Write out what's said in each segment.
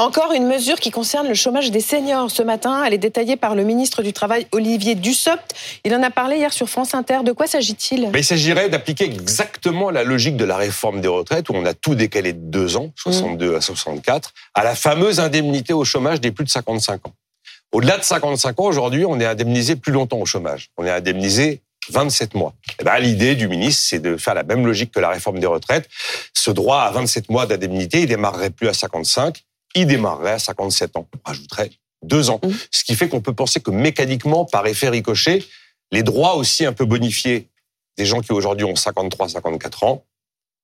Encore une mesure qui concerne le chômage des seniors. Ce matin, elle est détaillée par le ministre du Travail, Olivier Dussopt. Il en a parlé hier sur France Inter. De quoi s'agit-il? Il s'agirait d'appliquer exactement la logique de la réforme des retraites, où on a tout décalé de deux ans, 62 à 64, à la fameuse indemnité au chômage des plus de 55 ans. Au-delà de 55 ans, aujourd'hui, on est indemnisé plus longtemps au chômage. On est indemnisé 27 mois. Eh ben, l'idée du ministre, c'est de faire la même logique que la réforme des retraites. Ce droit à 27 mois d'indemnité, il démarrerait plus à 55, il démarrerait à 57 ans. On rajouterait deux ans. Mmh. Ce qui fait qu'on peut penser que mécaniquement, par effet ricochet, les droits aussi un peu bonifiés des gens qui aujourd'hui ont 53, 54 ans,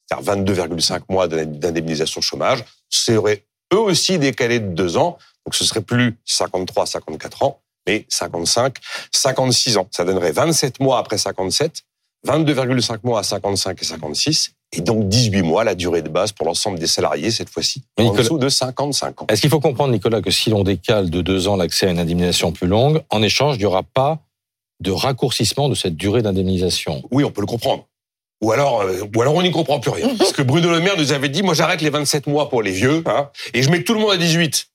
c'est-à-dire 22,5 mois d'indemnisation chômage, seraient eux aussi décalés de deux ans. Donc ce serait plus 53, 54 ans, mais 55, 56 ans. Ça donnerait 27 mois après 57, 22,5 mois à 55 et 56, et donc 18 mois, la durée de base pour l'ensemble des salariés, cette fois-ci, en dessous de 55 ans. Est-ce qu'il faut comprendre, Nicolas, que si l'on décale de deux ans l'accès à une indemnisation plus longue, en échange, il n'y aura pas de raccourcissement de cette durée d'indemnisation? Oui, on peut le comprendre. Ou alors, euh, ou alors on n'y comprend plus rien. Parce que Bruno Le Maire nous avait dit, moi j'arrête les 27 mois pour les vieux, hein, et je mets tout le monde à 18.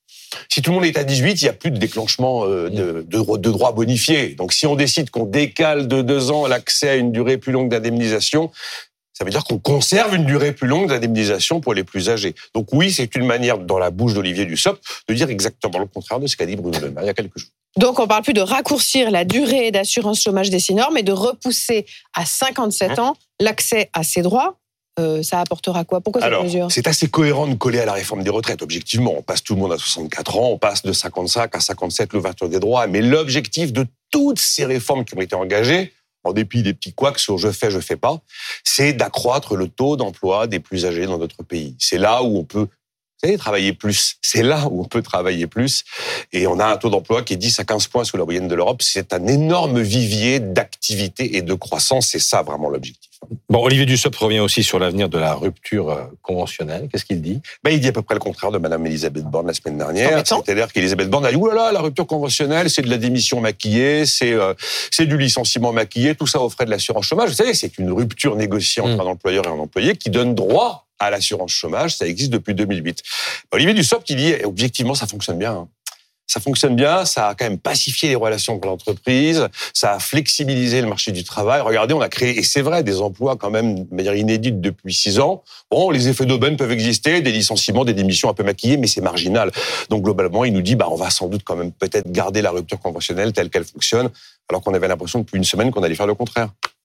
Si tout le monde est à 18, il n'y a plus de déclenchement euh, de, de, de droits bonifiés. Donc si on décide qu'on décale de deux ans l'accès à une durée plus longue d'indemnisation, ça veut dire qu'on conserve une durée plus longue d'indemnisation pour les plus âgés. Donc oui, c'est une manière, dans la bouche d'Olivier Dussopt, de dire exactement le contraire de ce qu'a dit Bruno Le Maire il y a quelques jours. Donc on parle plus de raccourcir la durée d'assurance chômage des seniors, mais de repousser à 57 ans l'accès à ces droits. Euh, ça apportera quoi? Pourquoi cette mesure? C'est assez cohérent de coller à la réforme des retraites. Objectivement, on passe tout le monde à 64 ans, on passe de 55 à 57 l'ouverture des droits. Mais l'objectif de toutes ces réformes qui ont été engagées, en dépit des petits couacs sur je fais, je fais pas, c'est d'accroître le taux d'emploi des plus âgés dans notre pays. C'est là où on peut travailler plus. C'est là où on peut travailler plus. Et on a un taux d'emploi qui est 10 à 15 points sous la moyenne de l'Europe. C'est un énorme vivier d'activité et de croissance. C'est ça vraiment l'objectif. Bon, Olivier Dussopt revient aussi sur l'avenir de la rupture euh, conventionnelle. Qu'est-ce qu'il dit? Ben, Il dit à peu près le contraire de Madame Elisabeth Borne la semaine dernière. C'est-à-dire qu'Elisabeth Borne a dit, oulala, la rupture conventionnelle, c'est de la démission maquillée, c'est euh, c'est du licenciement maquillé, tout ça au frais de l'assurance chômage. Vous savez, c'est une rupture négociée entre mm. un employeur et un employé qui donne droit à l'assurance chômage. Ça existe depuis 2008. Olivier Dussopt, il dit, objectivement, ça fonctionne bien. Hein. Ça fonctionne bien, ça a quand même pacifié les relations pour l'entreprise, ça a flexibilisé le marché du travail. Regardez, on a créé, et c'est vrai, des emplois quand même de manière inédite depuis six ans. Bon, les effets d'aubaine peuvent exister, des licenciements, des démissions un peu maquillées, mais c'est marginal. Donc globalement, il nous dit, bah, on va sans doute quand même peut-être garder la rupture conventionnelle telle qu'elle fonctionne, alors qu'on avait l'impression depuis une semaine qu'on allait faire le contraire.